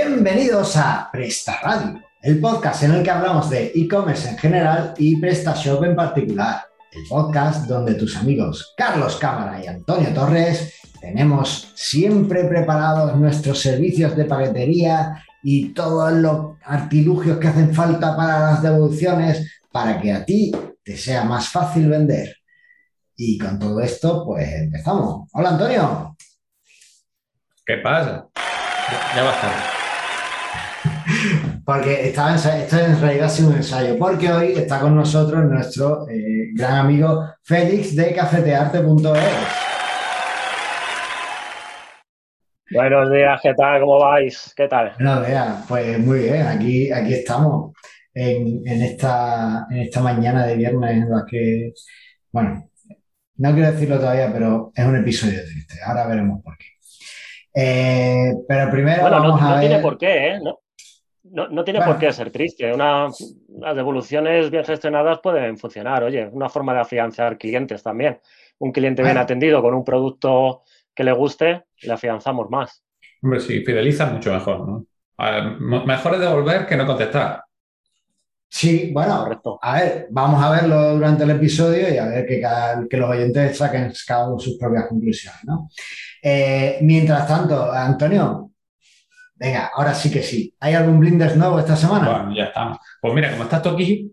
Bienvenidos a Presta Radio, el podcast en el que hablamos de e-commerce en general y PrestaShop en particular. El podcast donde tus amigos Carlos Cámara y Antonio Torres tenemos siempre preparados nuestros servicios de paquetería y todos los artilugios que hacen falta para las devoluciones para que a ti te sea más fácil vender. Y con todo esto, pues empezamos. Hola Antonio. ¿Qué pasa? Ya, estar. Porque estaba esto en realidad ha sido un ensayo, porque hoy está con nosotros nuestro eh, gran amigo Félix de cafetearte.es. Buenos días, ¿qué tal? ¿Cómo vais? ¿Qué tal? No, vea, pues muy bien, aquí, aquí estamos en, esta, en esta mañana de viernes en la que, bueno, no quiero decirlo todavía, pero es un episodio triste. Ahora veremos por qué. Eh, pero primero bueno, vamos no, a no ver... tiene por qué, ¿eh? No, no, no tiene Bueno. por qué ser triste. Una, las devoluciones bien gestionadas pueden funcionar. Oye, una forma de afianzar clientes también. Un cliente bien atendido con un producto que le guste, le afianzamos más. Hombre, sí, fideliza mucho mejor, ¿no? Ver, mejor es devolver que no contestar. Sí, bueno, Correcto. a ver, vamos a verlo durante el episodio y a ver que, cada- que los oyentes saquen cada uno sus propias conclusiones, ¿no? Eh, mientras tanto, Antonio, venga, ahora sí que sí. ¿Hay algún Blinders nuevo esta semana? Bueno, ya estamos. Pues mira, como estás tú aquí,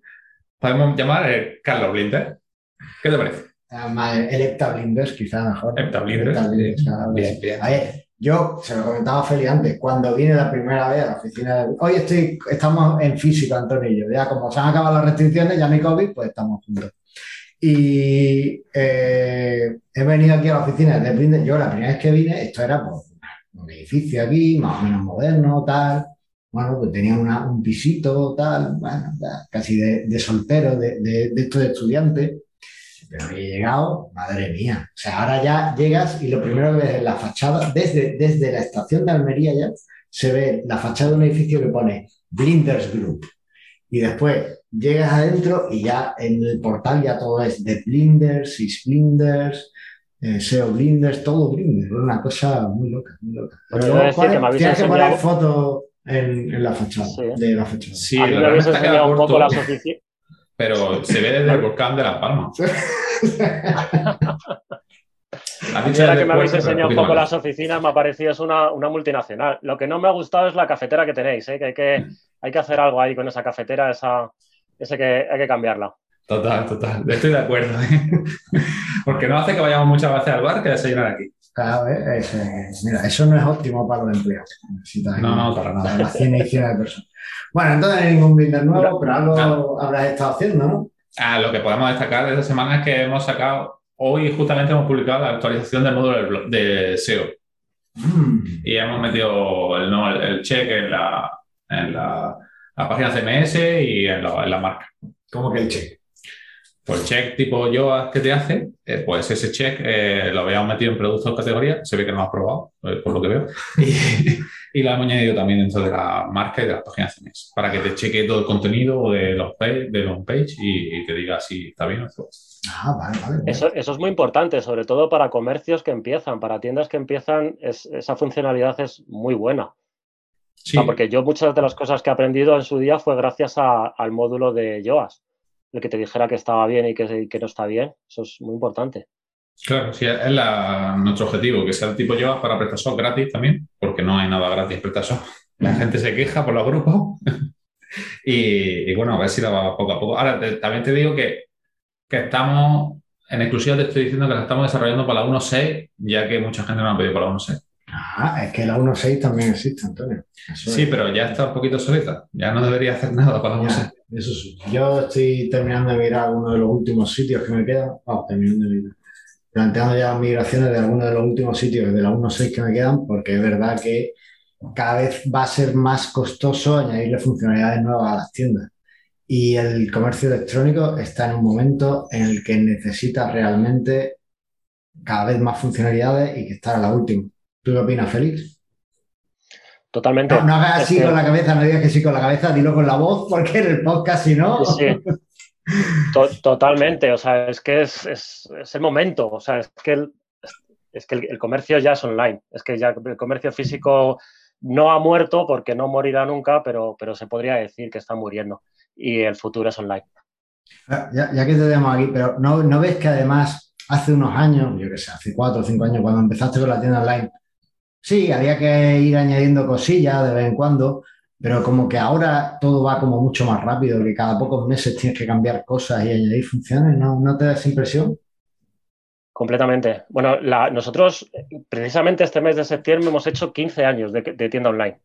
podemos llamar eh, Carlos Blinder. ¿Qué te parece? Además, el Blinders, quizá mejor. Hepta Blinders, Hepta Blinders, sí. claro, Bien, sí. bien. A ver, yo se lo comentaba a Feli antes, cuando vine la primera vez a la oficina, hoy estoy, estamos en físico, Antonio y yo, ya como se han acabado las restricciones, ya no hay COVID, pues estamos juntos. Y eh, he venido aquí a la oficina de Blinders, yo la primera vez que vine, esto era pues, un edificio aquí, más o menos moderno, tal, bueno, pues tenía una- un pisito, tal, bueno, casi de, de soltero, de, de, de esto de estudiante. Pero he llegado, madre mía. O sea, ahora ya llegas y lo primero que ves es la fachada, desde, desde la estación de Almería ya, se ve la fachada de un edificio que pone Blinders Group. Y después llegas adentro y ya en el portal ya todo es de Blinders, Is Blinders, eh, SEO Blinders, todo Blinders. Una cosa muy loca, muy loca. Pues Tienes que poner enseñado- foto en, en la fachada, Sí. de la fachada. Sí, a mí lo me habéis enseñado un poco las oficinas. pero se ve desde el volcán de Las Palmas. Ahora que me habéis enseñado un poco las oficinas, me ha parecido es una, una multinacional. Lo que no me ha gustado es la cafetera que tenéis, ¿eh? que, hay que hay que hacer algo ahí con esa cafetera, esa, ese que hay que cambiarla. Total, total. Estoy de acuerdo. ¿eh? Porque no hace que vayamos muchas veces al bar que desayunar aquí. Claro, ¿eh? Es, eh, mira, eso no es óptimo para los empleados. Necesitas No, no, para nada. Las 100 y 100 de personas. Bueno, entonces no hay ningún Blinder nuevo, pero algo habrás estado haciendo, ¿no? Ah, lo que podemos destacar de esta semana es que hemos sacado, hoy justamente hemos publicado la actualización del módulo del blog- de SEO Mm. y hemos metido el, no, el, el check en la, en la, la página CMS y en la, en la marca. ¿Cómo que el check? Pues el check tipo YOAS que te hace, eh, pues ese check eh, lo habíamos metido en productos categoría, se ve que no lo has probado, eh, por lo que veo, y, y lo hemos añadido también dentro de la marca y de la página CMS, para que te cheque todo el contenido de los page, de los page y, y te diga si está bien o no. Ah, vale, vale. vale. Eso, eso es muy importante, sobre todo para comercios que empiezan, para tiendas que empiezan, es- esa funcionalidad es muy buena. Sí, porque yo muchas de las cosas que he aprendido en su día fue gracias a- al módulo de YOAS, el que te dijera que estaba bien y que, que no está bien. Eso es muy importante. claro, sí, es la- nuestro objetivo, que sea el tipo YOAS para PrestaShop gratis también, porque no hay nada gratis PrestaShop. La gente se queja por los grupos y, y bueno, a ver si la va poco a poco. Ahora, te- también te digo que, que estamos, en exclusiva te estoy diciendo que la estamos desarrollando para la 1.6, ya que mucha gente nos ha pedido para la 1.6. Ah, es que la 1.6 también existe, Antonio. Eso Sí, es. pero ya está un poquito solita, ya no debería hacer nada para la Ya, 1.6. eso sí. Yo estoy terminando de mirar uno de los últimos sitios que me quedan. Vamos, terminando de mirar. Planteando ya migraciones de algunos de los últimos sitios de la 1.6 que me quedan, porque es verdad que cada vez va a ser más costoso añadirle funcionalidades nuevas a las tiendas. Y el comercio electrónico está en un momento en el que necesita realmente cada vez más funcionalidades y que estar a la última. ¿Tú qué opinas, Félix? Totalmente. No, no hagas así que- con la cabeza, no digas que sí con la cabeza, dilo con la voz, porque en el podcast, si no. Sí, totalmente. O sea, es que es, es- es el momento. O sea, es que el, es que el, el comercio ya es online. Es que ya el comercio físico no ha muerto porque no morirá nunca, pero, pero se podría decir que está muriendo y el futuro es online. Ah, ya, que te tenemos aquí, pero ¿no, ¿no ves que además hace unos años, yo qué sé, hace cuatro o cinco años, cuando empezaste con la tienda online, sí, había que ir añadiendo cosillas de vez en cuando, pero como que ahora todo va como mucho más rápido, que cada pocos meses tienes que cambiar cosas y añadir funciones, ¿no, ¿No te da esa impresión? Completamente. Bueno, nosotros precisamente este mes de septiembre hemos hecho 15 años de, tienda online.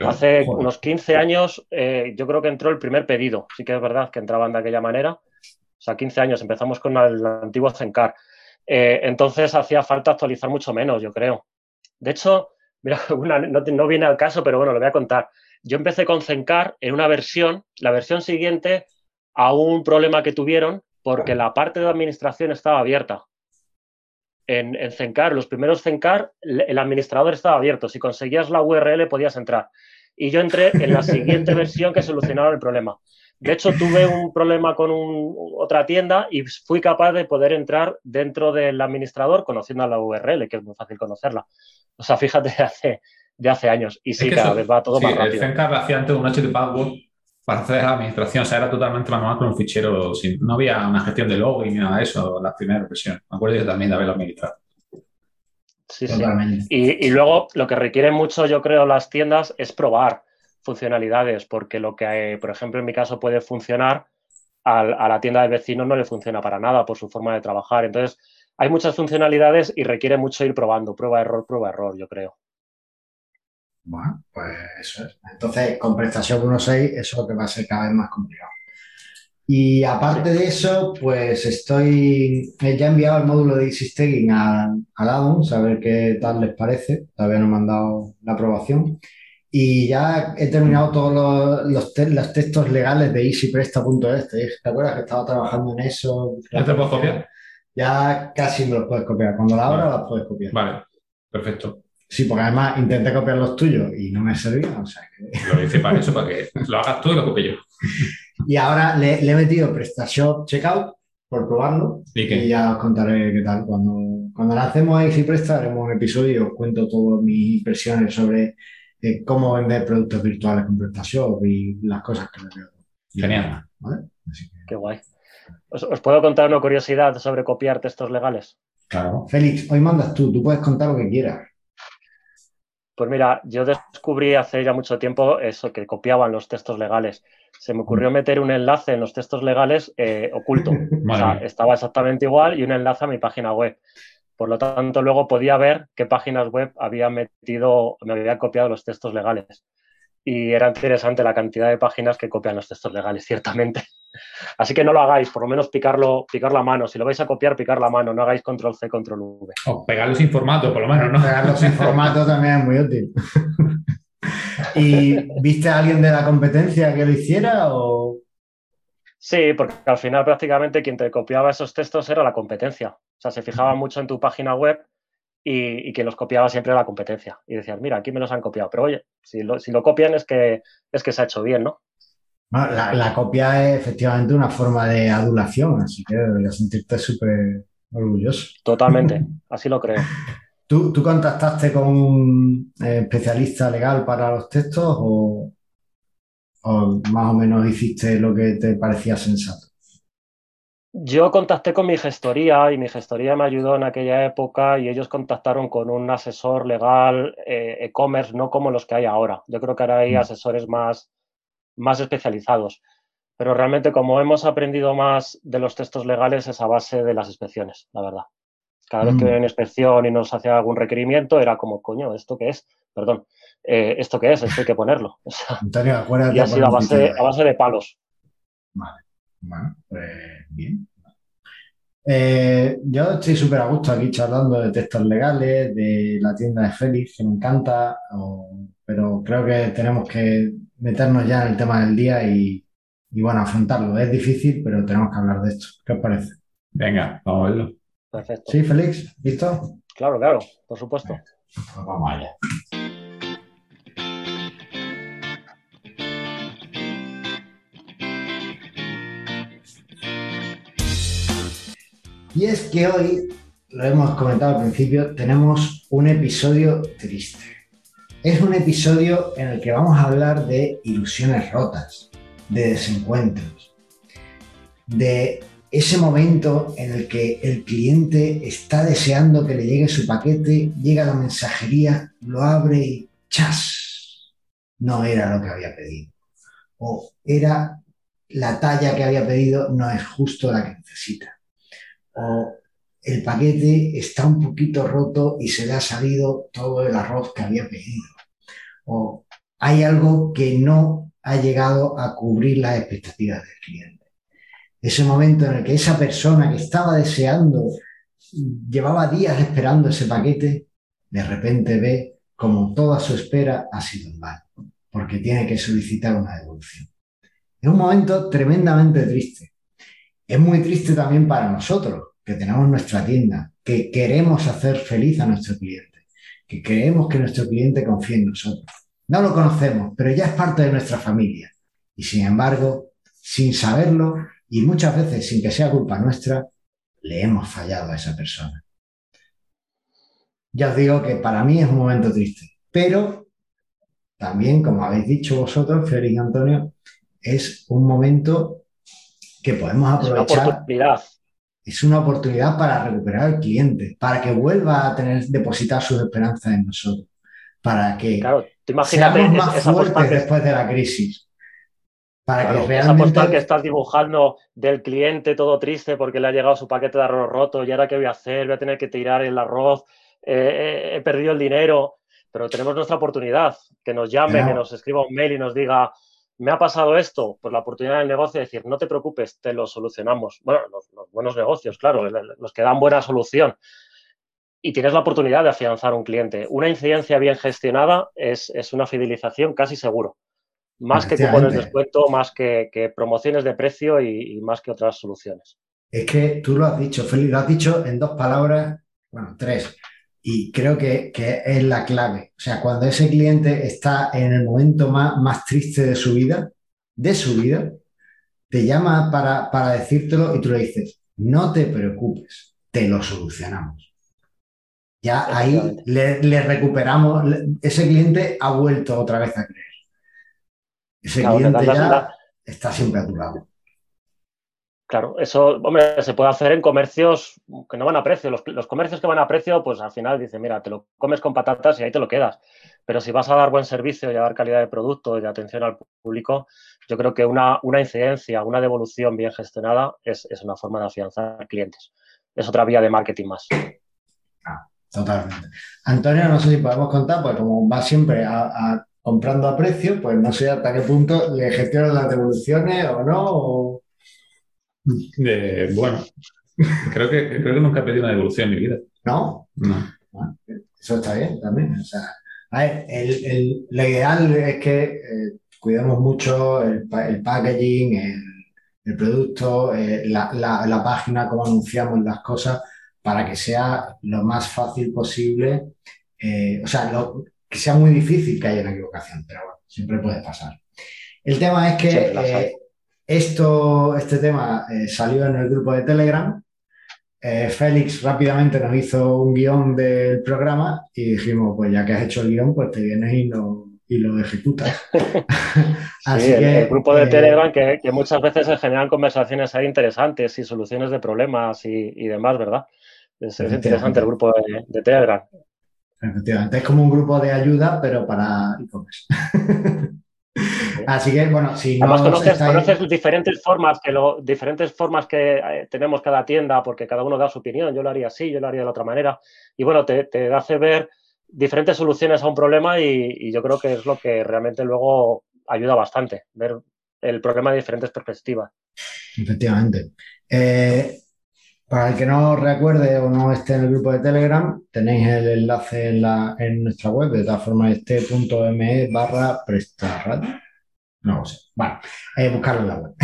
Hace unos 15 años eh, yo creo que entró el primer pedido. Sí que es verdad que entraban de aquella manera. O sea, 15 años. Empezamos con el antiguo Zencar. Eh, entonces hacía falta actualizar mucho menos, yo creo. De hecho, mira, no, no, viene al caso, pero bueno, lo voy a contar. Yo empecé con Zencar en una versión, la versión siguiente a un problema que tuvieron porque la parte de administración estaba abierta en, en Zencar, los primeros Zencar, el administrador estaba abierto. Si conseguías la URL podías entrar. Y yo entré en la siguiente versión que solucionaba el problema. De hecho, tuve un problema con otra tienda y fui capaz de poder entrar dentro del administrador conociendo la URL, que es muy fácil conocerla. O sea, fíjate hace, de hace años. Y sí, cada vez va todo más rápido. El Zencar hacía antes un HTTP para hacer la administración. O sea, era totalmente manual con un fichero. Sin, no había una gestión de login ni nada de eso, la primera versión. Me acuerdo yo también de haberlo administrado. Sí, sí. Y, y, luego lo que requieren mucho, yo creo, las tiendas es probar funcionalidades, porque lo que, por ejemplo, en mi caso puede funcionar, a, la tienda del vecino no le funciona para nada por su forma de trabajar. Entonces, hay muchas funcionalidades y requiere mucho ir probando, prueba, error, prueba, error, yo creo. Bueno, pues eso es. Entonces, con prestación 1.6, eso es lo que va a ser cada vez más complicado. Y aparte de eso, pues estoy, ya he enviado el módulo de Easy Staging a, a a ver qué tal les parece. Todavía no me han dado la aprobación. Y ya he terminado todos los, los, textos legales de easypresta.es. ¿Te acuerdas que estaba trabajando en eso? ¿Ya te puedo copiar? Ya casi me los puedes copiar. Cuando la abra, las puedes copiar. Vale, perfecto. Sí, porque además intenté copiar los tuyos y no me servía. O sea Lo hice para eso, para que lo hagas tú y lo copie yo. Y ahora le, he metido PrestaShop Checkout por probarlo ¿Y, ya os contaré qué tal. Cuando, cuando lancemos a Presta haremos un episodio y os cuento todas mis impresiones sobre eh, cómo vender productos virtuales con PrestaShop y las cosas que le veo. Genial. Qué guay. ¿Os, ¿Os, puedo contar una curiosidad sobre copiar textos legales? Claro. Félix, hoy mandas tú, tú puedes contar lo que quieras. Pues mira, yo descubrí hace ya mucho tiempo eso, que copiaban los textos legales. Se me ocurrió mm. meter un enlace en los textos legales eh, oculto. o sea, estaba exactamente igual y un enlace a mi página web. Por lo tanto, luego podía ver qué páginas web había metido, me había copiado los textos legales y era interesante la cantidad de páginas que copian los textos legales, ciertamente. Así que no lo hagáis, por lo menos picarlo, picar la mano. Si lo vais a copiar, picar la mano, no hagáis control C, control V. O pegarlo sin formato, por lo menos, ¿no? Pegarlo sin formato también es muy útil. ¿Y viste a alguien de la competencia que lo hiciera o...? Sí, porque al final prácticamente quien te copiaba esos textos era la competencia. O sea, se fijaba mucho en tu página web y, que los copiaba siempre la competencia. Y decían, mira, aquí me los han copiado. Pero oye, si lo, si lo copian es que, es que se ha hecho bien, ¿no? la, copia es efectivamente una forma de adulación, así que deberías sentirte súper orgulloso. Totalmente, así lo creo. ¿Tú, ¿Tú, contactaste con un eh, especialista legal para los textos o, o más o menos hiciste lo que te parecía sensato? Yo contacté con mi gestoría y mi gestoría me ayudó en aquella época y ellos contactaron con un asesor legal eh, e-commerce, no como los que hay ahora. Yo creo que ahora hay mm. asesores más, más especializados. Pero realmente como hemos aprendido más de los textos legales es a base de las inspecciones, la verdad. Cada vez que mm. una inspección y nos hacía algún requerimiento era como, coño, ¿esto qué es? Perdón, eh, ¿esto qué es? Esto hay que ponerlo. Antonio, y ha sido a base, a base de palos. Vale. Bueno, pues bien. Eh, yo estoy súper a gusto aquí charlando de textos legales, de la tienda de Félix, que me encanta, pero creo que tenemos que meternos ya en el tema del día y, bueno, afrontarlo. Es difícil, pero tenemos que hablar de esto. ¿Qué os parece? Venga, vamos a verlo. Perfecto. ¿Sí, Félix? ¿Listo? Claro, claro, por supuesto. Pues vamos allá. Y es que hoy, lo hemos comentado al principio, tenemos un episodio triste. Es un episodio en el que vamos a hablar de ilusiones rotas, de desencuentros, de ese momento en el que el cliente está deseando que le llegue su paquete, llega la mensajería, lo abre y ¡chas! No era lo que había pedido. O era la talla que había pedido, no es justo la que necesita. O el paquete está un poquito roto y se le ha salido todo el arroz que había pedido. O hay algo que no ha llegado a cubrir las expectativas del cliente ese momento en el que esa persona que estaba deseando, llevaba días esperando ese paquete, de repente ve como toda su espera ha sido en vano, porque tiene que solicitar una devolución. Es un momento tremendamente triste. Es muy triste también para nosotros, que tenemos nuestra tienda, que queremos hacer feliz a nuestro cliente, que queremos que nuestro cliente confíe en nosotros. No lo conocemos, pero ya es parte de nuestra familia. Y sin embargo, sin saberlo, y muchas veces, sin que sea culpa nuestra, le hemos fallado a esa persona. Ya os digo que para mí es un momento triste, pero también, como habéis dicho vosotros, Félix y Antonio, es un momento que podemos aprovechar. Es una oportunidad. Es una oportunidad para recuperar al cliente, para que vuelva a tener depositar sus esperanzas en nosotros, para que seamos más fuertes después de la crisis. Para que realmente... Esa postal que estás dibujando del cliente todo triste porque le ha llegado su paquete de arroz roto y ahora qué voy a hacer, voy a tener que tirar el arroz, eh, he perdido el dinero, pero tenemos nuestra oportunidad, que nos llame, que nos escriba un mail y nos diga, me ha pasado esto, pues la oportunidad del negocio de decir, no te preocupes, te lo solucionamos. Bueno, los, buenos negocios, claro, los que dan buena solución. Y tienes la oportunidad de afianzar un cliente. Una incidencia bien gestionada es, es una fidelización casi seguro. Más que cupones de descuento, más que, promociones de precio y, más que otras soluciones. Es que tú lo has dicho, Félix, lo has dicho en dos palabras, bueno, tres, y creo que, es la clave. O sea, cuando ese cliente está en el momento más, más triste de su vida, de su vida, te llama para, para decírtelo y tú le dices, no te preocupes, te lo solucionamos. Ya ahí le, le recuperamos, ese cliente ha vuelto otra vez a creer. Ese cliente ya está siempre a tu lado. Claro, eso, hombre, se puede hacer en comercios que no van a precio. Los, comercios que van a precio, pues al final dicen, mira, te lo comes con patatas y ahí te lo quedas. Pero si vas a dar buen servicio y a dar calidad de producto y de atención al público, yo creo que una, incidencia, una devolución bien gestionada es, una forma de afianzar clientes. Es otra vía de marketing más. Ah, totalmente. Antonio, no sé si podemos contar, pues como va siempre a comprando a precio, pues no sé hasta qué punto le gestionan las devoluciones o no. Bueno, creo que, creo que nunca he pedido una devolución en mi vida. ¿No? No. Ah, eso está bien también. O sea, a ver, el, lo ideal es que eh, cuidemos mucho el, packaging, el, producto, eh, la, la, página, cómo anunciamos las cosas, para que sea lo más fácil posible. Eh, o sea, lo, que sea muy difícil que haya una equivocación, pero bueno, siempre puede pasar. El tema es que esto, este tema eh, salió en el grupo de Telegram. Eh, Félix rápidamente nos hizo un guion del programa y dijimos, pues ya que has hecho el guion, pues te vienes y lo, y lo ejecutas. Así que, el, grupo de Telegram que, muchas veces se generan conversaciones ahí interesantes y soluciones de problemas y, demás, ¿verdad? Es, interesante el grupo de Telegram. Efectivamente, es como un grupo de ayuda, pero para e-commerce. Así que, bueno, si no conoces, diferentes formas que lo, diferentes formas que eh, tenemos cada tienda, porque cada uno da su opinión. Yo lo haría así, yo lo haría de la otra manera. Y bueno, te, hace ver diferentes soluciones a un problema y, yo creo que es lo que realmente luego ayuda bastante, ver el problema de diferentes perspectivas. Efectivamente. Eh, para el que no recuerde o no esté en el grupo de Telegram, tenéis el enlace en, la, en nuestra web, de todas formas, este.me barra prestarradio. No lo sé. Bueno, eh, buscarlo en la web.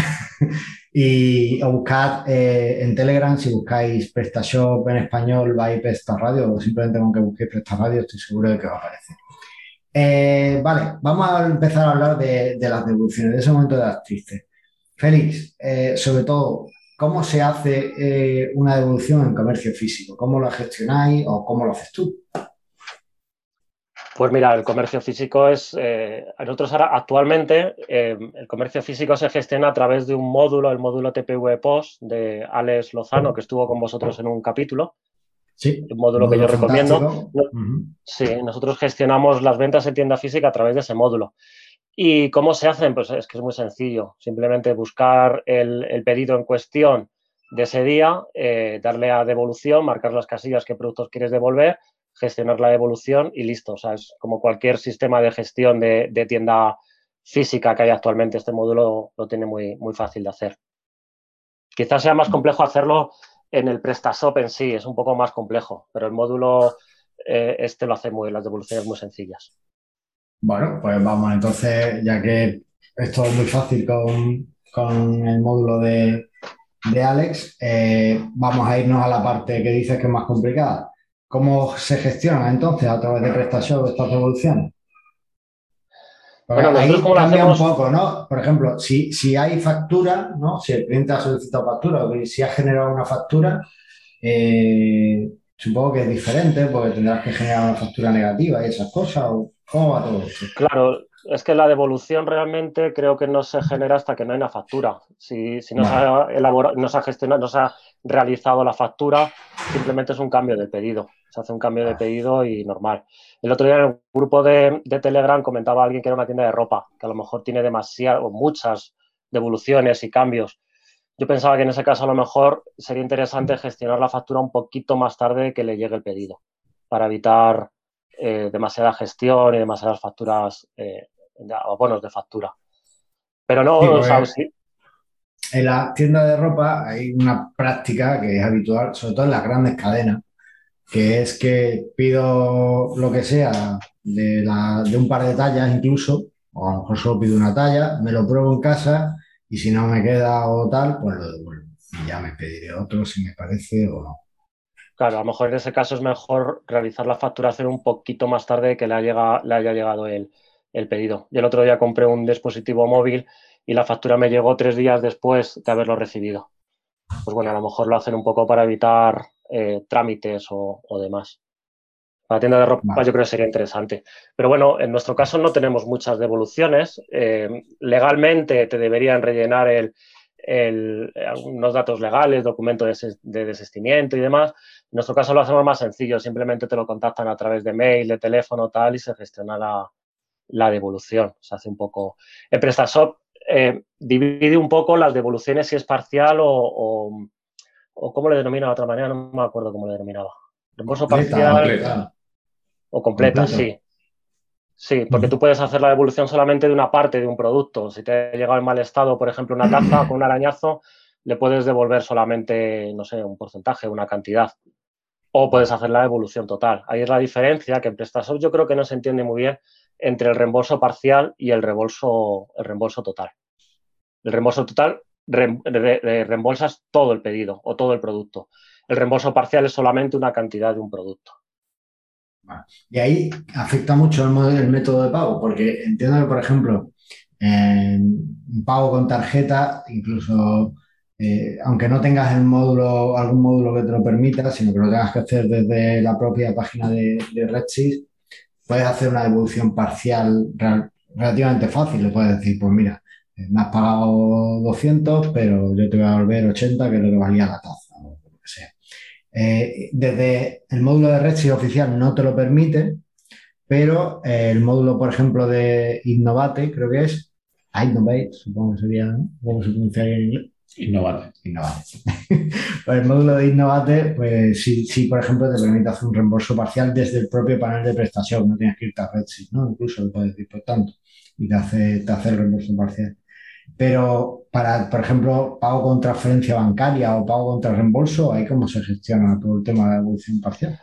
y o buscad eh, en Telegram, si buscáis PrestaShop en español, vais Radio o simplemente con que busquéis Radio, estoy seguro de que va a aparecer. Eh, vale, vamos a empezar a hablar de, de, las devoluciones, de ese momento de las tristes. Félix, eh, sobre todo, ¿Cómo se hace eh, una devolución en comercio físico? ¿Cómo lo gestionáis o cómo lo haces tú? Pues mira, el comercio físico es, eh, nosotros ahora actualmente eh, el comercio físico se gestiona a través de un módulo, el módulo TPV Post de Alex Lozano, que estuvo con vosotros en un capítulo. Sí. Un módulo, que yo recomiendo. Sí, nosotros gestionamos las ventas en tienda física a través de ese módulo. ¿Y cómo se hacen? Pues es que es muy sencillo. Simplemente buscar el, pedido en cuestión de ese día, eh, darle a devolución, marcar las casillas qué productos quieres devolver gestionar la devolución y listo. O sea, es como cualquier sistema de gestión de, tienda física que hay actualmente. Este módulo lo tiene muy, muy fácil de hacer. Quizás sea más complejo hacerlo en el PrestaShop en sí, es un poco más complejo, pero el módulo eh, este lo hace muy, las devoluciones muy sencillas. Bueno, pues vamos, entonces, ya que esto es muy fácil con, el módulo de, Alex, eh, vamos a irnos a la parte que dices que es más complicada. ¿Cómo se gestiona entonces a través de PrestaShop estas devoluciones? Bueno, ahí cambia un poco, ¿no? Por ejemplo, si, si hay factura, ¿no? Si el cliente ha solicitado factura o si ha generado una factura, eh, supongo que es diferente porque tendrás que generar una factura negativa y esas cosas. ¿Cómo va todo esto? Claro, es que la devolución realmente creo que no se genera hasta que no hay una factura. Si, no, se ha elaborado, no se ha gestionado, no se ha realizado la factura, simplemente es un cambio de pedido. Se hace un cambio de pedido y normal. El otro día en el grupo de, Telegram comentaba alguien que era una tienda de ropa, que a lo mejor tiene demasiadas o muchas devoluciones y cambios. Yo pensaba que en ese caso a lo mejor sería interesante gestionar la factura un poquito más tarde que le llegue el pedido, para evitar eh, demasiada gestión y demasiadas facturas eh, o bonos de factura. Pero no, En la tienda de ropa hay una práctica que es habitual, sobre todo en las grandes cadenas, que es que pido lo que sea de, de un par de tallas incluso, o a lo mejor solo pido una talla, me lo pruebo en casa y si no me queda o tal, pues lo devuelvo. Y ya me pediré otro si me parece o no. Claro, a lo mejor en ese caso es mejor realizar la facturación un poquito más tarde que le, haya, le haya llegado el, pedido. Yo el otro día compré un dispositivo móvil y la factura me llegó tres días después de haberlo recibido. Pues bueno, a lo mejor lo hacen un poco para evitar eh, trámites o, demás. Para la tienda de ropa yo creo que sería interesante. Pero bueno, en nuestro caso no tenemos muchas devoluciones. Eh, legalmente te deberían rellenar el, el, unos datos legales, documento de, desistimiento y demás. En nuestro caso lo hacemos más sencillo, simplemente te lo contactan a través de mail, de teléfono, tal, y se gestiona la, devolución. Se hace un poco. El PrestaShop eh, divide un poco las devoluciones si es parcial o, o, cómo le denomina de otra manera, no me acuerdo cómo le denominaba. Reembolso parcial o completa, sí. Sí, porque tú puedes hacer la devolución solamente de una parte de un producto. Si te ha llegado en mal estado, por ejemplo, una taza con un arañazo, le puedes devolver solamente, no sé, un porcentaje, una cantidad. O puedes hacer la devolución total. Ahí es la diferencia que en PrestaShop yo creo que no se entiende muy bien entre el reembolso parcial y el reembolso, el reembolso total. El reembolso total reembolsas todo el pedido o todo el producto. El reembolso parcial es solamente una cantidad de un producto. Y ahí afecta mucho el, el método de pago, porque entiendo que, por ejemplo, un pago con tarjeta, incluso eh, aunque no tengas el módulo, algún módulo que te lo permita, sino que lo tengas que hacer desde la propia página de, de puedes hacer una devolución parcial relativamente fácil. Le puedes decir, pues mira, eh, me has pagado 200, pero yo te voy a devolver 80, que es lo que valía la taza, o lo que sea. Eh, desde el módulo de Redshift oficial no te lo permite, pero eh, el módulo, por ejemplo, de Innovate, creo que es, Innovate, supongo que sería, ¿cómo se pronunciaría en inglés? Innovate. Innovate. pues el módulo de Innovate, pues sí, sí, por ejemplo, te permite hacer un reembolso parcial desde el propio panel de prestación, no tienes que irte a Redshift, ¿no? Incluso lo puedes decir por tanto, y te hace, te hace el reembolso parcial. Pero para, por ejemplo, pago con transferencia bancaria o pago contra reembolso, ¿ahí cómo se gestiona todo el tema de la evolución parcial?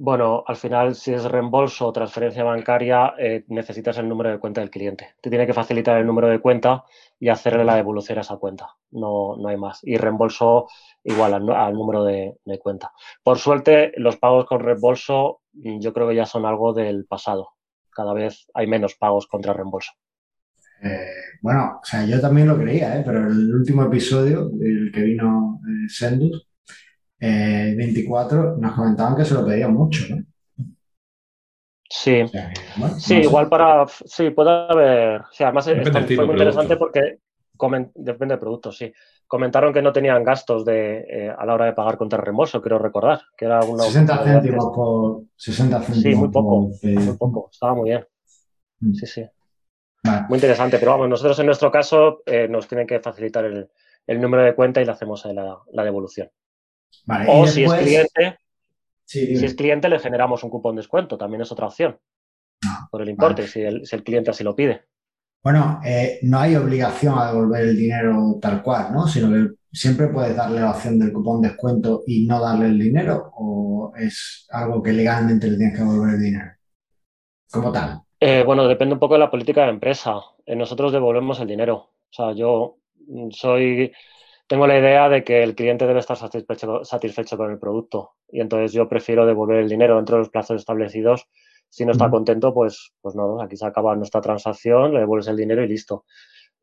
Bueno, al final, si es reembolso o transferencia bancaria, eh, necesitas el número de cuenta del cliente. Te tiene que facilitar el número de cuenta y hacerle la devolución a esa cuenta. No, no hay más. Y reembolso igual al, número de, de, cuenta. Por suerte, los pagos con reembolso mm, yo creo que ya son algo del pasado. Cada vez hay menos pagos contra reembolso. Eh, bueno, o sea, yo también lo creía, ¿eh? pero el último episodio, el que vino eh, Sendus, 24, nos comentaban que se lo pedían mucho, ¿no? Sí, sí igual para. Sí, puede haber. O sea, además fue muy interesante porque. depende del producto, sí. Comentaron que no tenían gastos de, eh, a la hora de pagar contra reembolso, quiero recordar. Que era una 60 céntimos por. 60 céntimos. Sí, muy poco. Muy poco. Estaba muy bien. Mm. Sí, Muy interesante, pero vamos, nosotros en nuestro caso eh, nos tienen que facilitar el, número de cuenta y le hacemos la, la devolución. o si es cliente, si es cliente le generamos un cupón descuento, también es otra opción. Ah, por el importe, si, el, cliente así lo pide. Bueno, eh, no hay obligación a devolver el dinero tal cual, ¿no? Sino que siempre puedes darle la opción del cupón descuento y no darle el dinero, o es algo que legalmente le tienes que devolver el dinero. Como tal. Eh, bueno, depende un poco de la política de empresa. Eh, nosotros devolvemos el dinero. O sea, yo mm, soy, tengo la idea de que el cliente debe estar satisfecho, satisfecho con el producto y entonces yo prefiero devolver el dinero dentro de los plazos establecidos. Si no está contento, pues, pues no, aquí se acaba nuestra transacción, le devuelves el dinero y listo.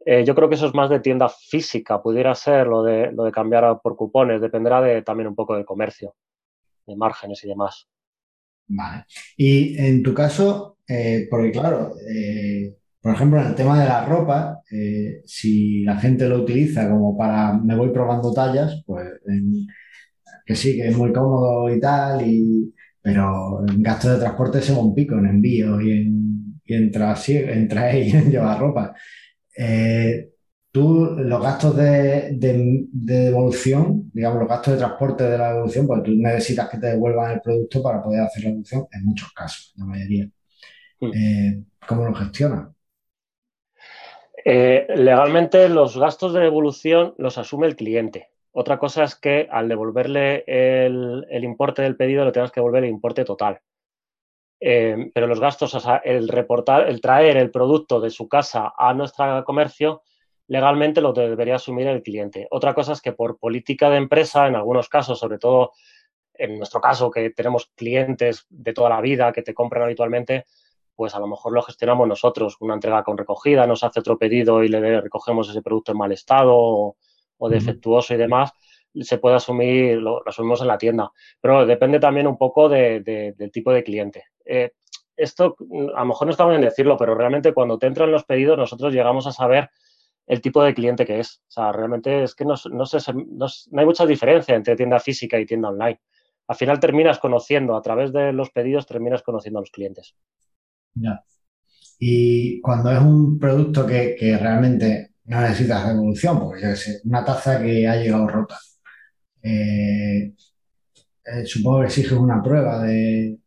Eh, yo creo que eso es más de tienda física, pudiera ser lo de, lo de cambiar por cupones, dependerá de, también un poco del comercio, de márgenes y demás. Vale. Y en tu caso, eh, porque claro, eh, por ejemplo, en el tema de la ropa, eh, si la gente lo utiliza como para me voy probando tallas, pues que sí, que es muy cómodo y tal, y, pero en gasto de transporte va un pico en envío y en, y en, y en llevar ropa tú los gastos de, devolución, digamos, los gastos de transporte de la devolución, pues tú necesitas que te devuelvan el producto para poder hacer la devolución, en muchos casos, la mayoría. Mm. Eh, ¿Cómo lo gestionas? Eh, legalmente los gastos de devolución los asume el cliente. Otra cosa es que al devolverle el, importe del pedido le tengas que devolver el importe total. Eh, pero los gastos, o sea, el reportar, el traer el producto de su casa a nuestro comercio, legalmente lo debería asumir el cliente. Otra cosa es que por política de empresa, en algunos casos, sobre todo en nuestro caso, que tenemos clientes de toda la vida que te compran habitualmente, pues a lo mejor lo gestionamos nosotros, una entrega con recogida, nos hace otro pedido y le recogemos ese producto en mal estado o, defectuoso y demás, se puede asumir, lo, asumimos en la tienda. Pero depende también un poco del tipo de cliente. Eh, esto a lo mejor no está bien decirlo, pero realmente cuando te entran los pedidos nosotros llegamos a saber el tipo de cliente que es. O sea, realmente es que no, no, sé, no, hay mucha diferencia entre tienda física y tienda online. Al final terminas conociendo, a través de los pedidos terminas conociendo a los clientes. Ya. Y cuando es un producto que, realmente no necesitas devolución, porque yo sé, una taza que ha llegado rota, eh, eh, supongo que exiges una prueba de,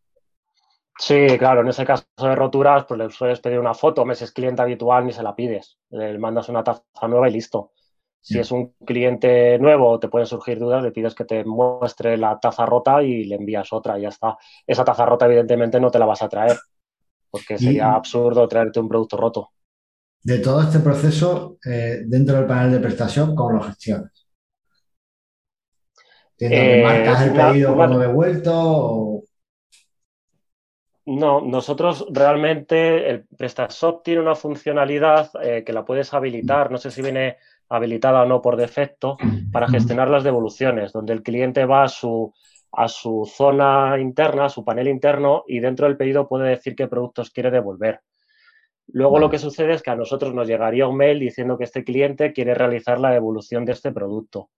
Sí, claro, en ese caso de roturas, pues le sueles pedir una foto, mes es cliente habitual, ni se la pides. Le mandas una taza nueva y listo. Si es un cliente nuevo, te pueden surgir dudas, le pides que te muestre la taza rota y le envías otra y ya está. Esa taza rota, evidentemente, no te la vas a traer, porque sería absurdo traerte un producto roto. De todo este proceso, eh, dentro del panel de prestación, ¿cómo lo gestionas? Eh, ¿Marcas el pedido como devuelto? O... No, nosotros realmente el PrestaShop tiene una funcionalidad eh, que la puedes habilitar, no sé si viene habilitada o no por defecto, para gestionar las devoluciones, donde el cliente va a su, a su zona interna, a su panel interno y dentro del pedido puede decir qué productos quiere devolver. Luego lo que sucede es que a nosotros nos llegaría un mail diciendo que este cliente quiere realizar la devolución de este producto.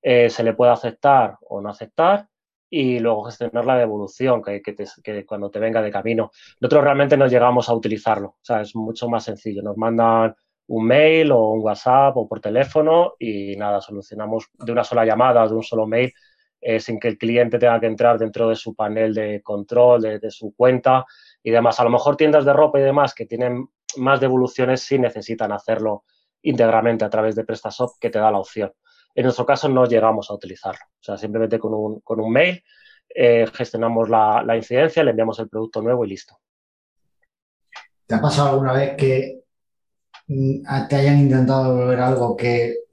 Eh, se le puede aceptar o no aceptar y luego gestionar la devolución que, que, cuando te venga de camino. Nosotros realmente no llegamos a utilizarlo, o sea, es mucho más sencillo. Nos mandan un mail o un WhatsApp o por teléfono y nada, solucionamos de una sola llamada, de un solo mail, eh, sin que el cliente tenga que entrar dentro de su panel de control, de, su cuenta y demás. A lo mejor tiendas de ropa y demás que tienen más devoluciones sí necesitan hacerlo íntegramente a través de PrestaShop que te da la opción. En nuestro caso no llegamos a utilizarlo. O sea, simplemente con un, con un mail eh, gestionamos la, incidencia, le enviamos el producto nuevo y listo. ¿Te ha pasado alguna vez que mm, te hayan intentado devolver algo que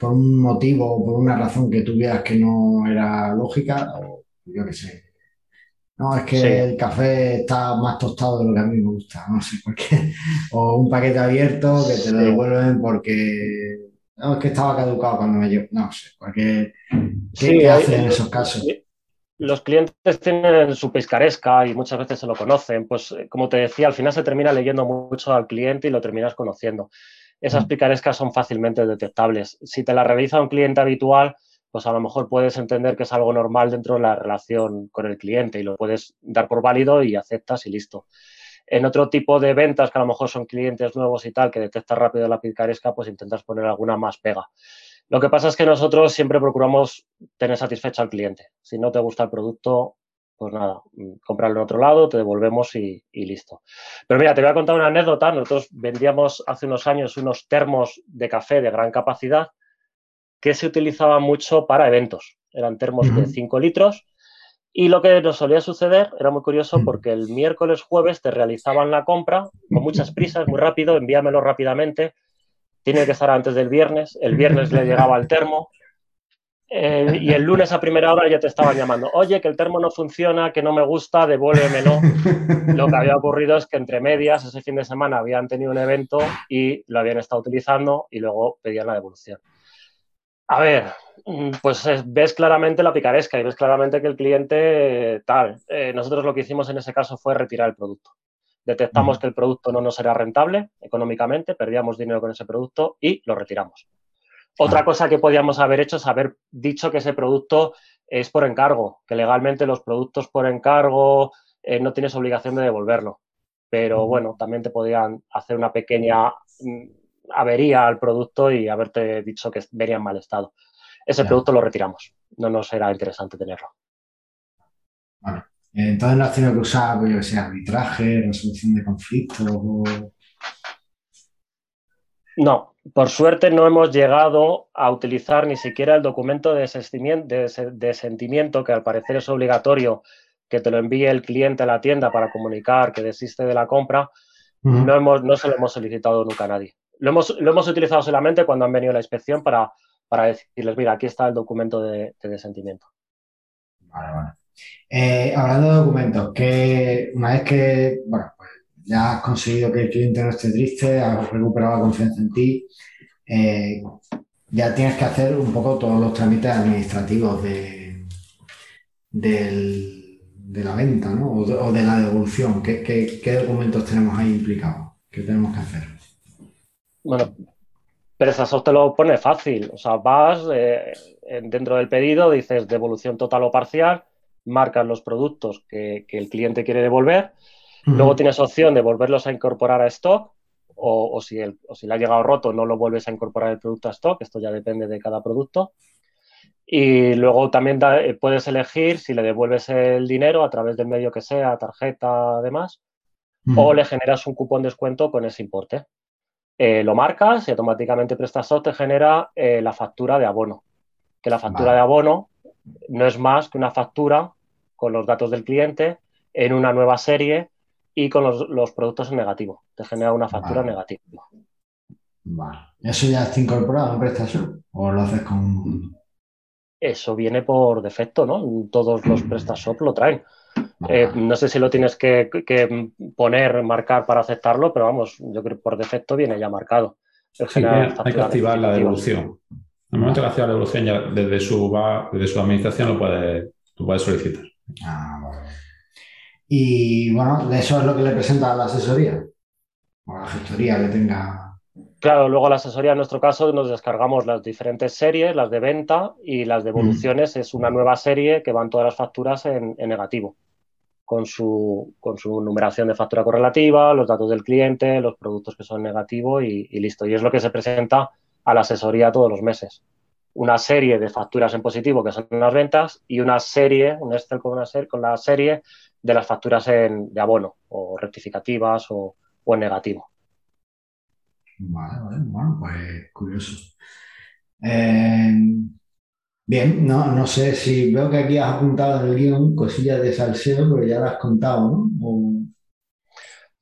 por un motivo o por una razón que tuvieras que no era lógica? O yo qué sé. No, es que el café está más tostado de lo que a mí me gusta, no sé por qué. O un paquete abierto que te lo devuelven porque no, es que estaba caducado cuando me llevo. No sé, porque. ¿Qué, hacen en esos casos? los clientes tienen su pescaresca y muchas veces se lo conocen. Pues, eh, como te decía, al final se termina leyendo mucho al cliente y lo terminas conociendo. Esas picarescas son fácilmente detectables. Si te la realiza un cliente habitual, pues a lo mejor puedes entender que es algo normal dentro de la relación con el cliente y lo puedes dar por válido y aceptas y listo. En otro tipo de ventas, que a lo mejor son clientes nuevos y tal, que detectas rápido la picaresca, pues intentas poner alguna más pega. Lo que pasa es que nosotros siempre procuramos tener satisfecho al cliente. Si no te gusta el producto, pues nada, mm, comprarlo en otro lado, te devolvemos y, listo. Pero mira, te voy a contar una anécdota. Nosotros vendíamos hace unos años unos termos de café de gran capacidad que se utilizaban mucho para eventos. Eran termos de 5 litros. Y lo que nos solía suceder era muy curioso porque el miércoles, jueves te realizaban la compra con muchas prisas, muy rápido, envíamelo rápidamente tiene que estar antes del viernes, el viernes le llegaba el termo eh, y el lunes a primera hora ya te estaban llamando, oye, que el termo no funciona, que no me gusta, devuélvemelo. Lo que había ocurrido es que entre medias, ese fin de semana habían tenido un evento y lo habían estado utilizando y luego pedían la devolución. A ver, mm, pues ves claramente la picaresca y ves claramente que el cliente tal. Eh, nosotros lo que hicimos en ese caso fue retirar el producto detectamos que el producto no nos era rentable económicamente, perdíamos dinero con ese producto y lo retiramos. Otra cosa que podíamos haber hecho es haber dicho que ese producto es por encargo, que legalmente los productos por encargo eh, no tienes obligación de devolverlo. Pero bueno, también te podían hacer una pequeña mm, avería al producto y haberte dicho que venía en mal estado. Ese producto lo retiramos. No nos era interesante tenerlo. Entonces no has tenido que usar, pues, yo sé, arbitraje, resolución de conflictos. No, por suerte no hemos llegado a utilizar ni siquiera el documento de sentimiento, que al parecer es obligatorio que te lo envíe el cliente a la tienda para comunicar que desiste de la compra. no, hemos, no se lo hemos solicitado nunca a nadie. Lo hemos, lo hemos utilizado solamente cuando han venido a la inspección para, para decirles, mira, aquí está el documento de, de desentimiento. Vale, vale. Eh, hablando de documentos, que una vez que bueno, ya has conseguido que el cliente no esté triste, has recuperado la confianza en ti, eh, ya tienes que hacer un poco todos los trámites administrativos de, de la venta ¿no? o, de, la devolución. ¿Qué, documentos tenemos ahí implicados? ¿Qué tenemos que hacer? Bueno, pero eso te lo pone fácil. O sea, vas eh, dentro del pedido, dices devolución total o parcial marcas los productos que, el cliente quiere devolver. Luego tienes opción de volverlos a incorporar a stock o, si si le ha llegado roto no lo vuelves a incorporar el producto a stock. Esto ya depende de cada producto. Y luego también eh, puedes elegir si le devuelves el dinero a través del medio que sea, tarjeta, además, o le generas un cupón de descuento con ese importe. Eh, lo marcas y automáticamente PrestaShop te genera eh, la factura de abono. Que la factura de abono no es más que una factura con los datos del cliente en una nueva serie y con los, productos en negativo. Te genera una factura negativa. Vale. ¿Eso ya está incorporado en prestación o lo haces con...? Eso viene por defecto, ¿no? Todos los PrestaShop lo traen. Eh, no sé si lo tienes que, poner, marcar para aceptarlo, pero vamos, yo creo que por defecto viene ya marcado. hay que activar la devolución. En el momento que hace la devolución, ya desde su, desde su administración lo puede, lo solicitar. Ah, y bueno, eso es lo que le presenta a la asesoría. O a la gestoría que tenga. Claro, luego la asesoría, en nuestro caso, nos descargamos las diferentes series, las de venta y las devoluciones. Es una nueva serie que van todas las facturas en, negativo, con su, con su, numeración de factura correlativa, los datos del cliente, los productos que son negativos y, y listo. Y es lo que se presenta a la asesoría todos los meses. Una serie de facturas en positivo que son las ventas y una serie, un Excel con, una con la serie de las facturas en, de abono o rectificativas o, en negativo. Vale, vale, bueno, pues curioso. Eh, bien, no, no sé si veo que aquí has apuntado en el guion cosillas de salseo, pero ya lo has contado, ¿no?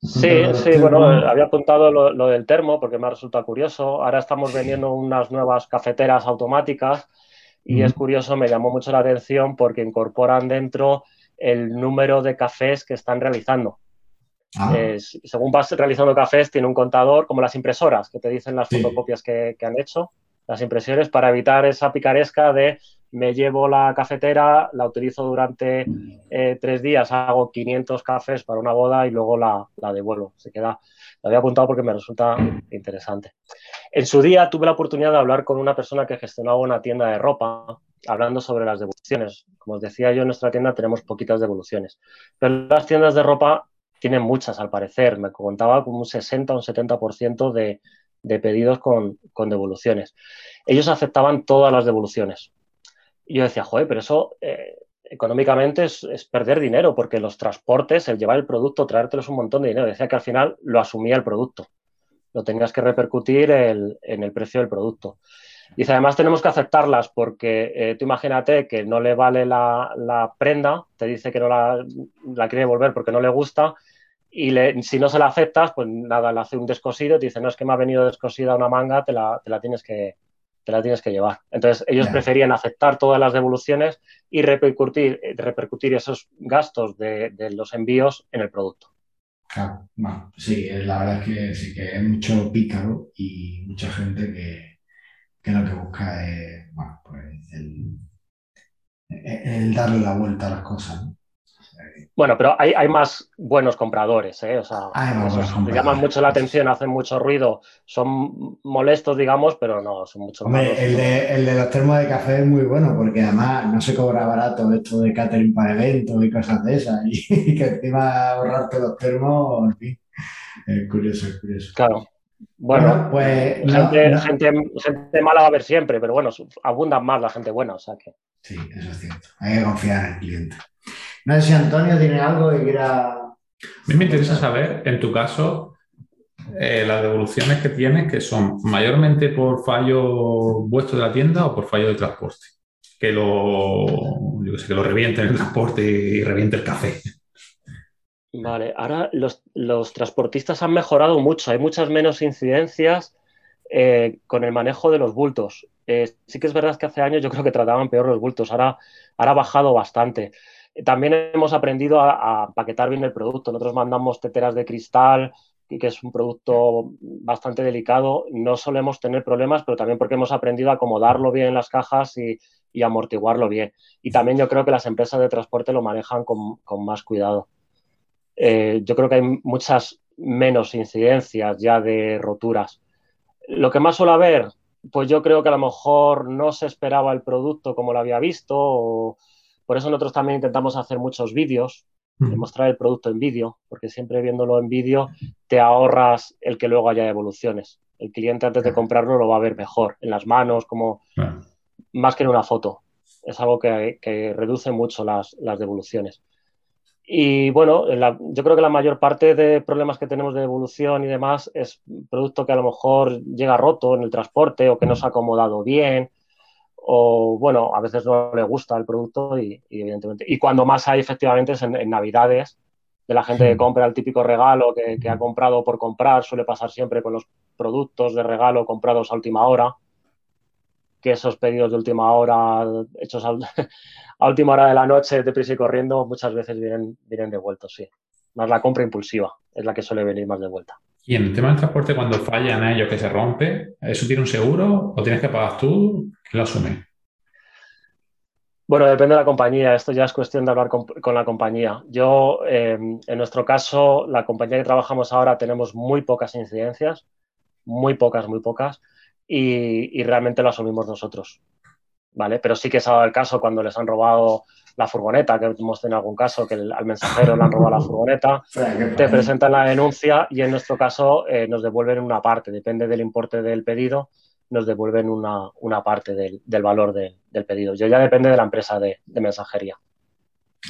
Sí, sí, bueno, había apuntado lo, del termo porque me ha resultado curioso. Ahora estamos vendiendo unas nuevas cafeteras automáticas y es curioso, me llamó mucho la atención porque incorporan dentro el número de cafés que están realizando. Ah. según vas realizando cafés, tiene un contador, como las impresoras, que te dicen las fotocopias que, han hecho, las impresiones, para evitar esa picaresca de me llevo la cafetera, la utilizo durante eh, tres días, hago 500 cafés para una boda y luego la, la devuelvo. Se queda, la había apuntado porque me resulta interesante. En su día tuve la oportunidad de hablar con una persona que gestionaba una tienda de ropa, hablando sobre las devoluciones. Como os decía yo, en nuestra tienda tenemos poquitas devoluciones, pero las tiendas de ropa tienen muchas al parecer. Me contaba como un 60 o un 70% de, de pedidos con, con devoluciones. Ellos aceptaban todas las devoluciones y yo decía, joder, pero eso eh, económicamente es, perder dinero, porque los transportes, el llevar el producto, traértelo es un montón de dinero. Decía que al final lo asumía el producto. Lo tenías que repercutir en el precio del producto. Dice, además tenemos que aceptarlas porque eh, tú imagínate que no le vale la, prenda, te dice que no la, quiere devolver porque no le gusta y si no se la aceptas, pues nada, le hace un descosido, te dice, no, es que me ha venido descosida una manga, te la, te la tienes que, te la tienes que llevar. Entonces, ellos preferían aceptar todas las devoluciones y repercutir, repercutir esos gastos de, los envíos en el producto. Claro, sí, la verdad es que sí que es mucho pícaro y mucha gente que, lo que busca es pues el, el, darle la vuelta a las cosas. ¿no? Bueno, pero hay, más buenos compradores, ¿eh? O sea, llaman mucho la atención, hacen mucho ruido, son molestos, digamos, pero no, son mucho Hombre, el de, el de los termos de café es muy bueno, porque además no se cobra barato esto de catering para eventos y cosas de esas, y, que encima ahorrarte los termos, en fin, es curioso, es curioso. Claro. Bueno, pues gente, Gente, mala va a haber siempre, pero bueno, abundan más la gente buena, o sea que. Sí, eso es cierto. Hay que confiar en el cliente. No sé si Antonio tiene algo que quiera. A mí me interesa saber, en tu caso, eh, las devoluciones que tienes, que son mayormente por fallo vuestro de la tienda o por fallo de transporte. Que lo, yo que, sé, que lo reviente el transporte y reviente el café. Vale, ahora los, transportistas han mejorado mucho, hay muchas menos incidencias eh, con el manejo de los bultos. Eh, sí que es verdad que hace años yo creo que trataban peor los bultos, ahora, ahora ha bajado bastante. También hemos aprendido a, paquetar bien el producto. Nosotros mandamos teteras de cristal, que es un producto bastante delicado. No solemos tener problemas, pero también porque hemos aprendido a acomodarlo bien en las cajas y, amortiguarlo bien. Y también yo creo que las empresas de transporte lo manejan con, más cuidado. Eh, yo creo que hay muchas menos incidencias ya de roturas. Lo que más suele haber, pues yo creo que a lo mejor no se esperaba el producto como lo había visto o, por eso nosotros también intentamos hacer muchos vídeos, mostrar el producto en vídeo, porque siempre viéndolo en vídeo te ahorras el que luego haya evoluciones. El cliente antes de comprarlo lo va a ver mejor, en las manos, como más que en una foto. Es algo que, reduce mucho las, devoluciones. Y bueno, yo creo que la mayor parte de problemas que tenemos de devolución y demás es producto que a lo mejor llega roto en el transporte o que no se ha acomodado bien o bueno, a veces no le gusta el producto y, evidentemente. Y cuando más hay efectivamente es en, Navidades, de la gente que compra el típico regalo que, ha comprado por comprar, suele pasar siempre con los productos de regalo comprados a última hora, que esos pedidos de última hora, hechos a, última hora de la noche, deprisa y corriendo, muchas veces vienen, vienen devueltos, sí. Más la compra impulsiva es la que suele venir más de vuelta. Y en el tema del transporte, cuando fallan ellos, que se rompe, ¿eso tiene un seguro o tienes que pagar tú? ¿Quién lo asume? Bueno, depende de la compañía. Esto ya es cuestión de hablar con, la compañía. Yo, em, en nuestro caso, la compañía que trabajamos ahora tenemos muy pocas incidencias, muy pocas, muy pocas, y, y realmente lo asumimos nosotros. ¿Vale? Pero sí que se ha dado el caso cuando les han robado la furgoneta, que hemos tenido algún caso que al mensajero le han robado la furgoneta, te presentan la denuncia y en nuestro caso eh, nos devuelven una parte, depende del importe del pedido, nos devuelven una, parte del, valor del pedido. Yo ya depende de la empresa de, mensajería.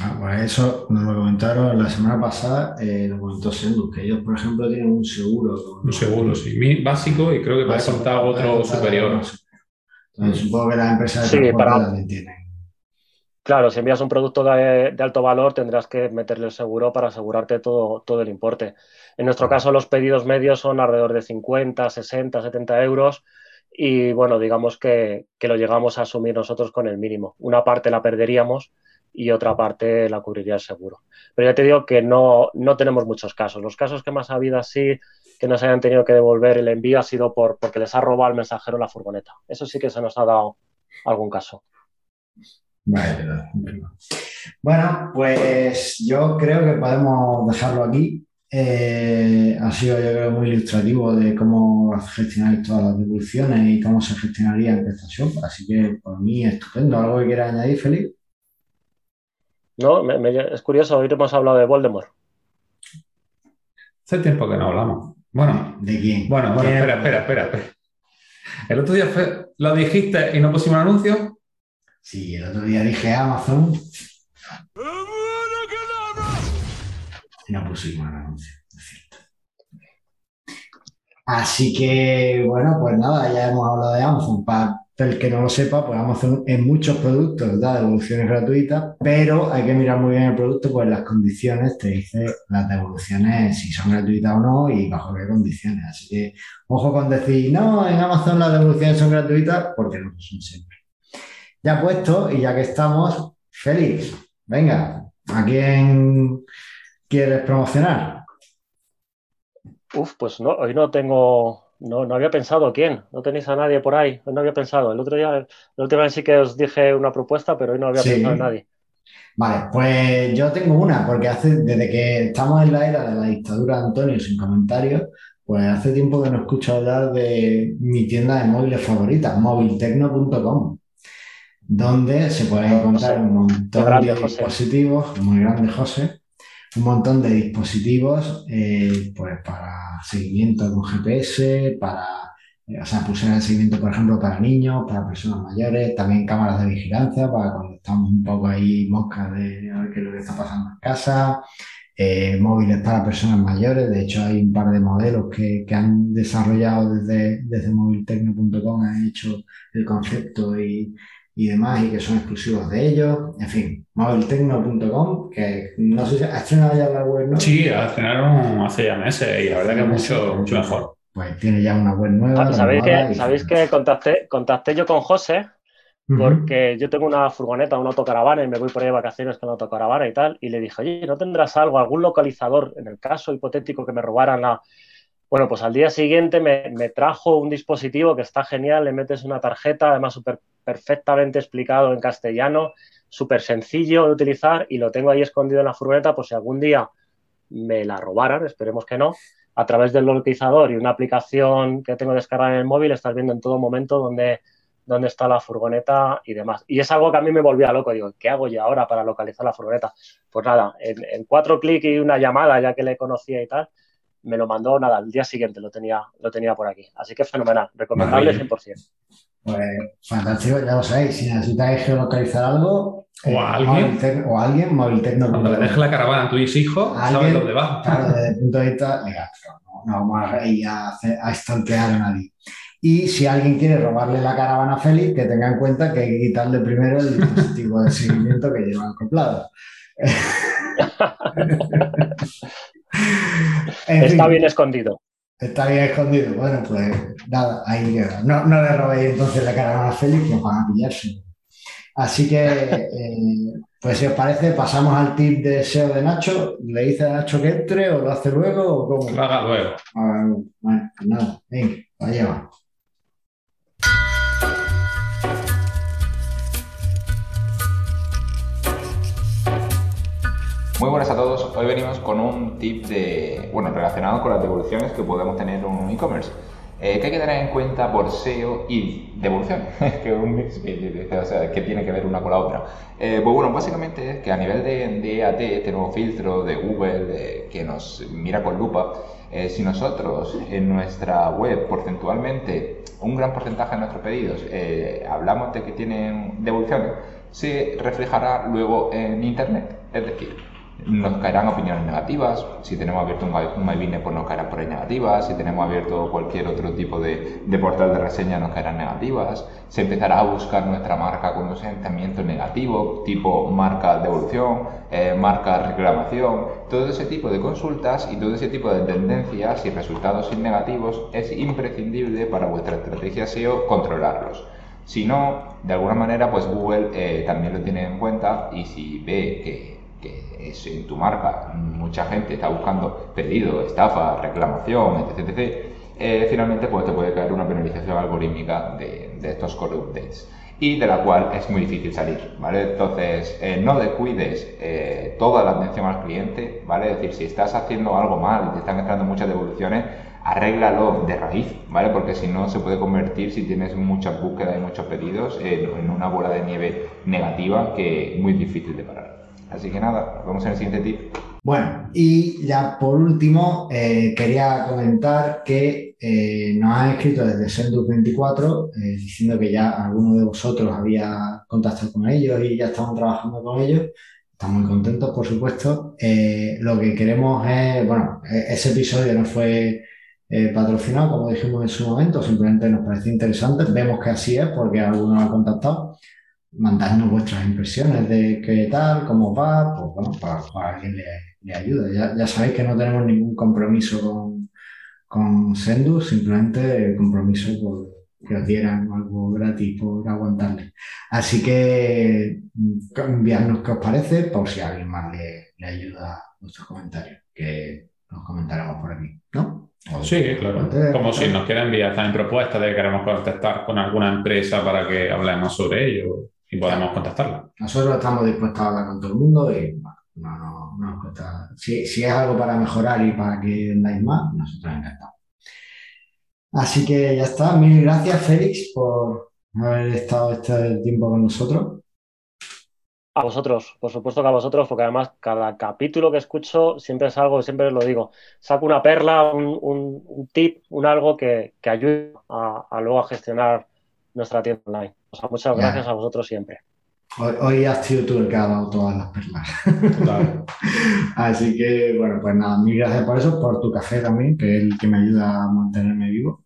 Ah, bueno, eso nos lo comentaron la semana pasada, eh, nos comentó Sendus, que ellos, por ejemplo, tienen un seguro. Un seguro, sí, básico y creo que puede contar otro superior. Entonces, supongo que las empresas de sí, también tienen. Claro, si envías un producto de, alto valor tendrás que meterle el seguro para asegurarte todo, todo el importe. En nuestro caso los pedidos medios son alrededor de 50, 60, 70 euros y bueno, digamos que, lo llegamos a asumir nosotros con el mínimo. Una parte la perderíamos y otra parte la cubriría el seguro. Pero ya te digo que no, no tenemos muchos casos. Los casos que más ha habido así, que nos hayan tenido que devolver el envío, ha sido por, porque les ha robado el mensajero la furgoneta. Eso sí que se nos ha dado algún caso. Bueno, pues yo creo que podemos dejarlo aquí. Eh, ha sido, yo creo, muy ilustrativo de cómo gestionar todas las devoluciones y cómo se gestionaría en PrestaShop. Así que, por mí, estupendo. ¿Algo que quieras añadir, Felipe? No, es curioso, hoy hemos hablado de Voldemort. Hace tiempo que no hablamos. Bueno, ¿de quién? Bueno, bueno, espera, espera, espera, El otro día lo dijiste y no pusimos anuncio. Sí, el otro día dije Amazon. Y no pusimos anuncio, es cierto. Así que, bueno, pues nada, ya hemos hablado de Amazon. Para el que no lo sepa, pues Amazon en muchos productos da devoluciones gratuitas, pero hay que mirar muy bien el producto, pues las condiciones te dice las devoluciones si son gratuitas o no y bajo qué condiciones. Así que ojo con decir, no, en Amazon las devoluciones son gratuitas, porque no lo son siempre. Ya puesto, y ya que estamos, Félix, venga, ¿a quién quieres promocionar? Uf, pues no, hoy no tengo no, no había pensado quién, no tenéis a nadie por ahí, no había pensado. El otro día, la última vez sí que os dije una propuesta, pero hoy no había pensado en nadie. Vale, pues yo tengo una, porque hace, desde que estamos en la era de la dictadura de Antonio sin comentarios, pues hace tiempo que no escucho hablar de mi tienda de móviles favorita, moviltecno.com, donde se pueden encontrar un montón de dispositivos, muy grande José, un montón de dispositivos eh, pues para seguimiento con GPS, para, eh, o sea, pulseras de seguimiento, por ejemplo, para niños, para personas mayores, también cámaras de vigilancia para cuando estamos un poco ahí mosca de a ver qué es lo que está pasando en casa, eh, móviles para personas mayores, de hecho hay un par de modelos que, que han desarrollado desde, desde moviltecno.com, han hecho el concepto y y demás, y que son exclusivos de ellos. En fin, mobiltecno.com, que no sé si ha estrenado ya la web, ¿no? Sí, estrenaron hace ya meses y la verdad que es mucho, mucho mejor. Pues tiene ya una web nueva. Ah, ¿Sabéis que, ¿sabéis que contacté, contacté yo con José? Porque yo tengo una furgoneta, una autocaravana y me voy por ahí de vacaciones con la autocaravana y tal. Y le dije, oye, ¿no tendrás algo, algún localizador en el caso hipotético que me robaran la, bueno, pues al día siguiente me, trajo un dispositivo que está genial, le metes una tarjeta, además súper perfectamente explicado en castellano, súper sencillo de utilizar y lo tengo ahí escondido en la furgoneta por si algún día me la robaran, esperemos que no, a través del localizador y una aplicación que tengo descargada en el móvil, estás viendo en todo momento dónde, dónde está la furgoneta y demás. Y es algo que a mí me volvía loco, digo, ¿qué hago yo ahora para localizar la furgoneta? Pues nada, en, en cuatro clics y una llamada, ya que le conocía y tal, me lo mandó, nada, el día siguiente lo tenía, lo tenía por aquí. Así que fenomenal, recomendable 100%. Pues fantástico, ya lo sabéis, si necesitáis geolocalizar algo, o a eh, alguien, o alguien, Cuando le dejes la caravana a tu hijo, sabes dónde va. Claro, desde el punto de vista legal, no, vamos a ir a, a estantear a nadie. Y si alguien quiere robarle la caravana a Félix, que tenga en cuenta que hay que quitarle primero el dispositivo de seguimiento que lleva acoplado. está bien escondido. Está bien escondido. Bueno, pues nada, ahí queda. No, no le robéis entonces la caravana a Félix, nos van a pillarse. Así que, eh, pues si os parece, pasamos al tip de SEO de Nacho. ¿Le dice a Nacho que entre o lo hace luego o cómo? Lo haga luego. bueno, pues nada, venga, vaya. Muy buenas a todos, hoy venimos con un tip de, bueno, relacionado con las devoluciones que podemos tener en un e-commerce. Eh, que hay que tener en cuenta por SEO y devolución, que un mix que, o sea, que tiene que ver una con la otra. Eh, pues bueno, básicamente es que a nivel de, de EAT, este nuevo filtro de Google que nos mira con lupa, eh, si nosotros en nuestra web porcentualmente, un gran porcentaje de nuestros pedidos, hablamos de que tienen devoluciones, se reflejará luego en Internet. Es decir, nos caerán opiniones negativas. Si tenemos abierto un, un pues nos caerán por ahí negativas. Si tenemos abierto cualquier otro tipo de, portal de reseña, nos caerán negativas. Se empezará a buscar nuestra marca con un sentimiento negativo, tipo marca devolución, eh, marca reclamación. Todo ese tipo de consultas y todo ese tipo de tendencias y resultados negativos es imprescindible para vuestra estrategia SEO controlarlos. Si no, de alguna manera, pues Google eh, también lo tiene en cuenta y si ve que que es en tu marca, mucha gente está buscando pedido, estafa, reclamación, etc. Eh, finalmente pues te puede caer una penalización algorítmica de, estos core updates. y de la cual es muy difícil salir, ¿vale? Entonces, eh, no descuides eh, toda la atención al cliente, ¿vale? Es decir, si estás haciendo algo mal y te están entrando muchas devoluciones, arréglalo de raíz, ¿vale? Porque si no se puede convertir, si tienes muchas búsquedas y muchos pedidos, en, una bola de nieve negativa que es muy difícil de parar. Así que nada, vamos en el siguiente tip. Bueno, y ya por último, eh, quería comentar que eh, nos han escrito desde Sendus24 eh, diciendo que ya alguno de vosotros había contactado con ellos y ya estaban trabajando con ellos. Estamos muy contentos, por supuesto. lo que queremos es, bueno, e-, ese episodio no fue patrocinado, como dijimos en su momento, simplemente nos parece interesante. Vemos que así es porque algunos han contactado mandarnos vuestras impresiones de qué tal, cómo va, pues bueno, para, para alguien le, le ayuda. Ya, ya, sabéis que no tenemos ningún compromiso con, con Sendus, simplemente el compromiso por que os dieran algo gratis por aguantarle. Así que mm, enviadnos qué os parece, por si a alguien más le, le ayuda vuestros comentarios, que nos comentaremos por aquí, ¿no? sí, claro. Como si nos quieren enviar también propuestas de que queremos contactar con alguna empresa para que hablemos sobre ello y podamos contactarla. Nosotros estamos dispuestos a hablar con todo el mundo y no, no, no nos cuesta. Si, si, es algo para mejorar y para que vendáis más, nosotros encantamos. Así que ya está. Mil gracias, Félix, por haber estado este tiempo con nosotros. A vosotros, por supuesto que a vosotros, porque además cada capítulo que escucho siempre es algo, siempre lo digo, saco una perla, un, un, tip, un algo que, que ayude a, a, luego a gestionar nuestra tienda online. O sea, muchas gracias a vosotros siempre. Hoy, has sido tú el que ha dado todas las perlas. Así que, bueno, pues nada, mil gracias por eso, por tu café también, que es el que me ayuda a mantenerme vivo.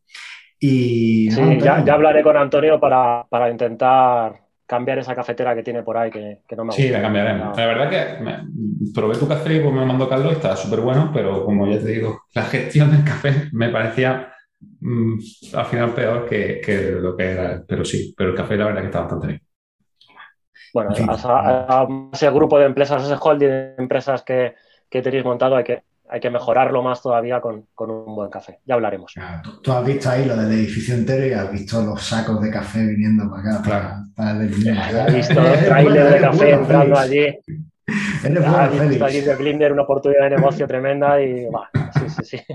Y sí, ya, ya, hablaré con Antonio para, para, intentar cambiar esa cafetera que tiene por ahí, que, que no me gusta. Sí, la cambiaremos. La verdad que me, probé tu café y pues me mandó Carlos, está súper bueno, pero como ya te digo, la gestión del café me parecía mm, al final peor que, que, lo que era. Pero sí, pero el café la verdad que está bastante bien. Bueno, a, ese grupo de empresas, ese holding de empresas que, que tenéis montado, hay que, hay que mejorarlo más todavía con, con un buen café. Ya hablaremos. tú, has visto ahí lo del edificio entero y has visto los sacos de café viniendo para acá, para, para el He visto los trailers de café entrando allí. Eres bueno, Félix. visto allí de Blinder una oportunidad de negocio tremenda y va, sí, sí, sí.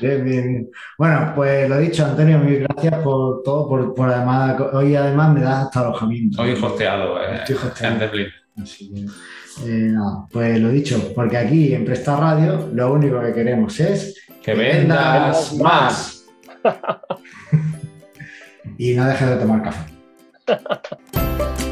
Bien, bien, Bueno, pues lo dicho, Antonio, mil gracias por todo, por, por además, hoy además me das hasta alojamiento. Hoy hosteado, eh, Estoy hosteado. Así que, eh, pues lo dicho, porque aquí en Presta Radio lo único que queremos es que vendas más. y no dejes de tomar café.